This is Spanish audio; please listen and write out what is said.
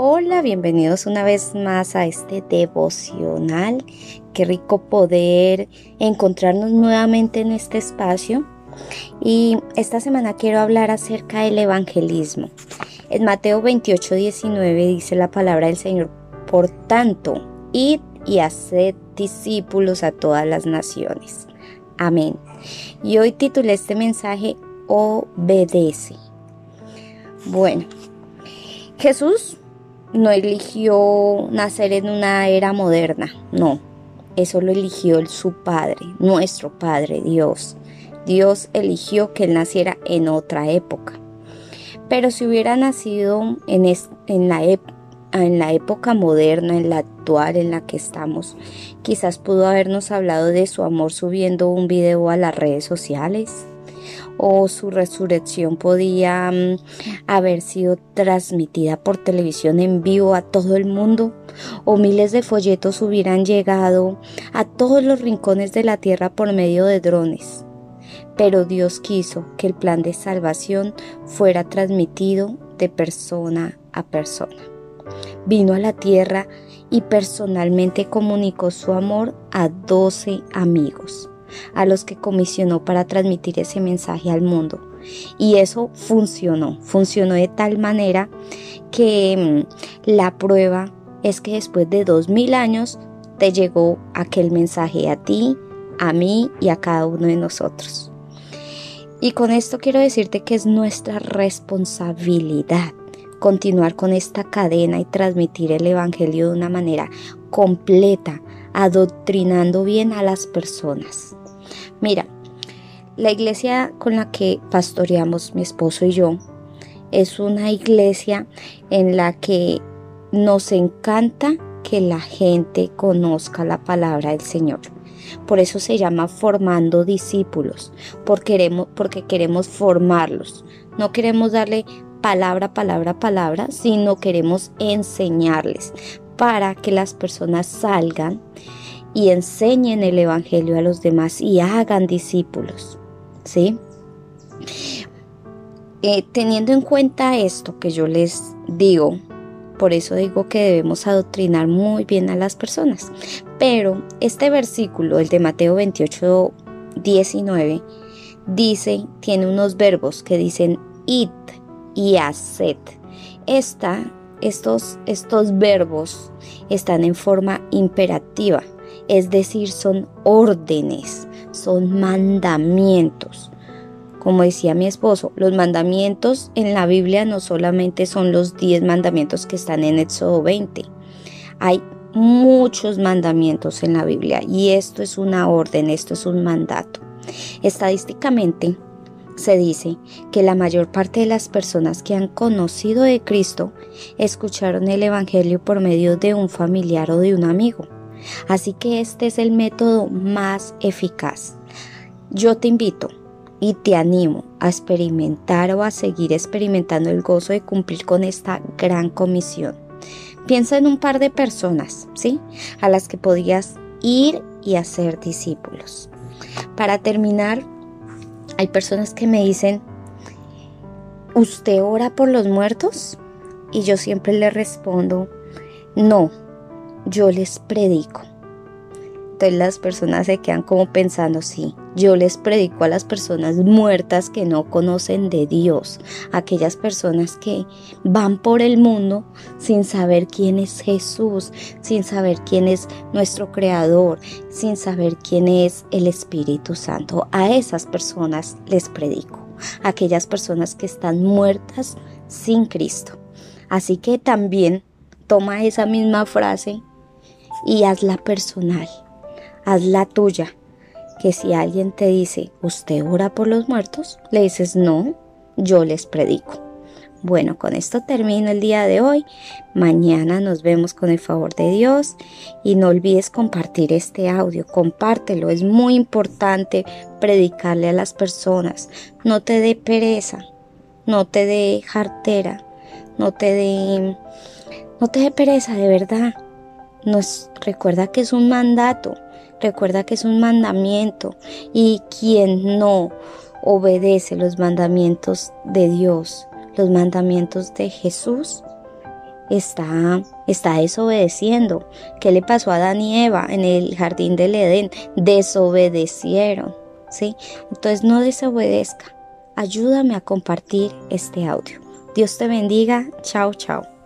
Hola, bienvenidos una vez más a este devocional. Qué rico poder encontrarnos nuevamente en este espacio. Y esta semana quiero hablar acerca del evangelismo. En Mateo 28, 19 dice la palabra del Señor, por tanto, id y haced discípulos a todas las naciones. Amén. Y hoy titulé este mensaje, obedece. Bueno, Jesús no eligió nacer en una era moderna, no. Eso lo eligió su Padre, nuestro Padre Dios. Dios eligió que él naciera en otra época. Pero si hubiera nacido en, en, la en la época moderna, en la actual en la que estamos, quizás pudo habernos hablado de su amor subiendo un video a las redes sociales, o su resurrección podía mm, haber sido transmitida por televisión en vivo a todo el mundo o miles de folletos hubieran llegado a todos los rincones de la tierra por medio de drones. Pero Dios quiso que el plan de salvación fuera transmitido de persona a persona. Vino a la tierra y personalmente comunicó su amor a doce amigos a los que comisionó para transmitir ese mensaje al mundo. Y eso funcionó, funcionó de tal manera que mm, la prueba es que después de dos mil años te llegó aquel mensaje a ti, a mí y a cada uno de nosotros. Y con esto quiero decirte que es nuestra responsabilidad continuar con esta cadena y transmitir el Evangelio de una manera completa, adoctrinando bien a las personas. Mira, la iglesia con la que pastoreamos mi esposo y yo es una iglesia en la que nos encanta que la gente conozca la palabra del Señor. Por eso se llama formando discípulos, porque queremos, porque queremos formarlos. No queremos darle palabra, palabra, palabra, sino queremos enseñarles para que las personas salgan y enseñen el Evangelio a los demás y hagan discípulos. ¿Sí? Eh, teniendo en cuenta esto que yo les digo, por eso digo que debemos adoctrinar muy bien a las personas. Pero este versículo, el de Mateo 28, 19, dice, tiene unos verbos que dicen id y haced. Esta, estos, estos verbos están en forma imperativa es decir, son órdenes, son mandamientos. Como decía mi esposo, los mandamientos en la Biblia no solamente son los 10 mandamientos que están en Éxodo 20. Hay muchos mandamientos en la Biblia y esto es una orden, esto es un mandato. Estadísticamente se dice que la mayor parte de las personas que han conocido de Cristo escucharon el Evangelio por medio de un familiar o de un amigo. Así que este es el método más eficaz. Yo te invito y te animo a experimentar o a seguir experimentando el gozo de cumplir con esta gran comisión. Piensa en un par de personas, ¿sí? A las que podías ir y hacer discípulos. Para terminar, hay personas que me dicen, ¿usted ora por los muertos? Y yo siempre le respondo, no, yo les predico. Entonces las personas se quedan como pensando, sí, yo les predico a las personas muertas que no conocen de Dios, aquellas personas que van por el mundo sin saber quién es Jesús, sin saber quién es nuestro Creador, sin saber quién es el Espíritu Santo. A esas personas les predico, aquellas personas que están muertas sin Cristo. Así que también toma esa misma frase y hazla personal, hazla tuya. Que si alguien te dice, ¿usted ora por los muertos? Le dices, no, yo les predico. Bueno, con esto termino el día de hoy. Mañana nos vemos con el favor de Dios y no olvides compartir este audio. Compártelo, es muy importante predicarle a las personas. No te dé pereza, no te dé jartera, no te dé no te dé pereza, de verdad nos recuerda que es un mandato, recuerda que es un mandamiento y quien no obedece los mandamientos de Dios, los mandamientos de Jesús, está, está desobedeciendo. ¿Qué le pasó a Adán y Eva en el jardín del Edén? Desobedecieron, ¿sí? Entonces no desobedezca. Ayúdame a compartir este audio. Dios te bendiga. Chao, chao.